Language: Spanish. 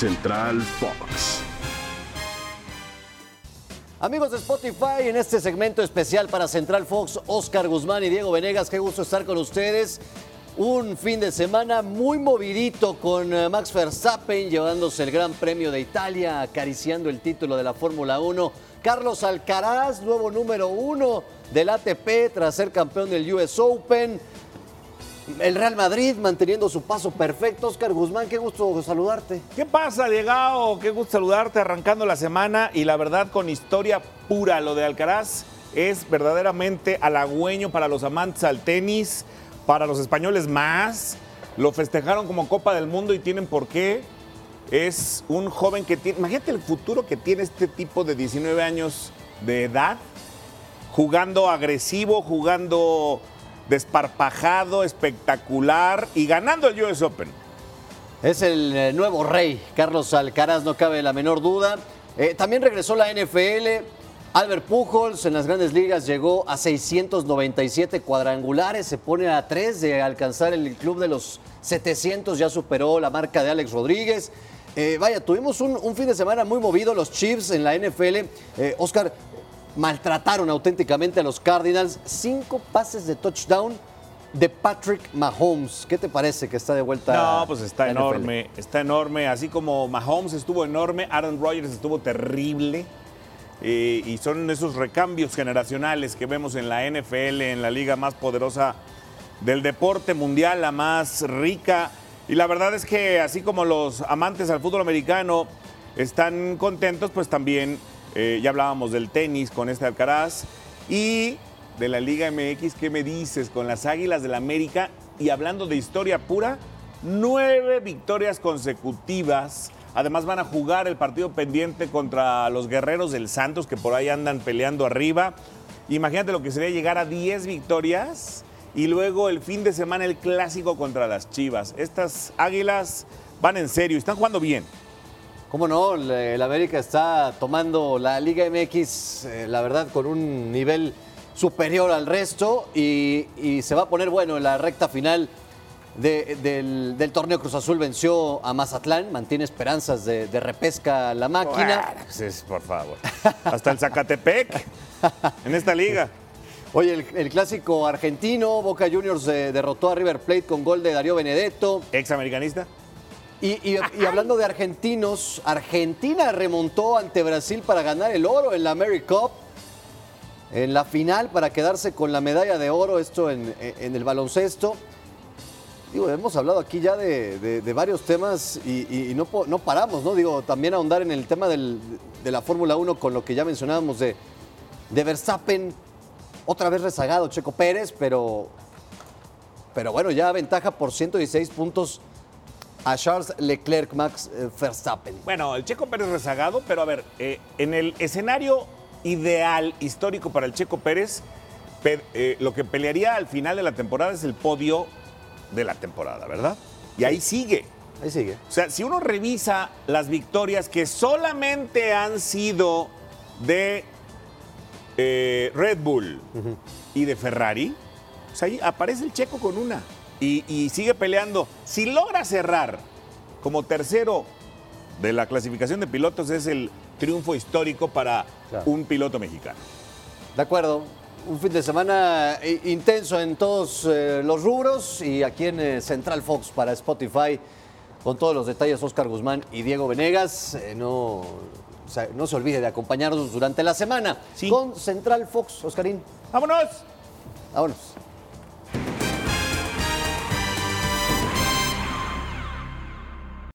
Central Fox. Amigos de Spotify, en este segmento especial para Central Fox, Oscar Guzmán y Diego Venegas, qué gusto estar con ustedes. Un fin de semana muy movidito con eh, Max Verstappen llevándose el Gran Premio de Italia, acariciando el título de la Fórmula 1. Carlos Alcaraz, nuevo número uno del ATP tras ser campeón del US Open. El Real Madrid manteniendo su paso perfecto. Oscar Guzmán, qué gusto saludarte. ¿Qué pasa, Diego? Qué gusto saludarte arrancando la semana y la verdad con historia pura. Lo de Alcaraz es verdaderamente halagüeño para los amantes al tenis, para los españoles más. Lo festejaron como Copa del Mundo y tienen por qué. Es un joven que tiene, imagínate el futuro que tiene este tipo de 19 años de edad, jugando agresivo, jugando desparpajado, espectacular y ganando el US Open. Es el eh, nuevo rey, Carlos Alcaraz, no cabe la menor duda. Eh, también regresó la NFL. Albert Pujols en las grandes ligas llegó a 697 cuadrangulares, se pone a 3 de alcanzar el club de los 700, ya superó la marca de Alex Rodríguez. Eh, vaya, tuvimos un, un, fin de semana muy movido, los Chiefs en la NFL. Oscar, maltrataron auténticamente a los Cardinals. Cinco pases de touchdown de Patrick Mahomes. ¿Qué te parece que está de vuelta? No, pues está enorme, está enorme. Así como Mahomes estuvo enorme, Aaron Rodgers estuvo terrible. Eh, y son esos recambios generacionales que vemos en la NFL, en la liga más poderosa del deporte mundial, la más rica. Y la verdad es que así como los amantes al fútbol americano están contentos, pues también eh, ya hablábamos del tenis con este Alcaraz y de la Liga MX. ¿Qué me dices con las Águilas del la América? Y hablando de historia pura, nueve victorias consecutivas. Además van a jugar el partido pendiente contra los Guerreros del Santos que por ahí andan peleando arriba. Imagínate lo que sería llegar a 10 victorias y luego el fin de semana el clásico contra las Chivas. Estas Águilas van en serio, están jugando bien. ¿Cómo no? El América está tomando la Liga MX, eh, la verdad, con un nivel superior al resto y, se va a poner bueno en la recta final del, torneo Cruz Azul. Venció a Mazatlán, mantiene esperanzas de, repesca la máquina. Pues por favor. Hasta el Zacatepec en esta liga. Oye, el, clásico argentino, Boca Juniors eh, derrotó a River Plate con gol de Darío Benedetto. Ex americanista. Y, hablando de argentinos, Argentina remontó ante Brasil para ganar el oro en la Mary Cup. En la final para quedarse con la medalla de oro, esto en, el baloncesto. Digo, hemos hablado aquí ya de, varios temas y, no, no, paramos, ¿no? Digo, también ahondar en el tema de la Fórmula 1 con lo que ya mencionábamos de, de Verstappen, otra vez rezagado Checo Pérez, pero, pero bueno, ya ventaja por 116 puntos a Charles Leclerc, Max eh, Verstappen. Bueno, el Checo Pérez rezagado, pero a ver, eh, en el escenario ideal histórico para el Checo Pérez, eh, lo que pelearía al final de la temporada es el podio de la temporada, ¿verdad? Y ahí sigue. Ahí sigue. O sea, si uno revisa las victorias que solamente han sido de Red Bull y de Ferrari, pues ahí aparece el Checo con una y, sigue peleando. Si logra cerrar como tercero de la clasificación de pilotos, es el triunfo histórico para un piloto mexicano. De acuerdo. Un fin de semana eh, intenso en todos eh, los rubros y aquí en eh, Central Fox para Spotify con todos los detalles Oscar Guzmán y Diego Venegas. no, no se olvide de acompañarnos durante la semana con Central Fox, Oscarín. ¡Vámonos! Vámonos.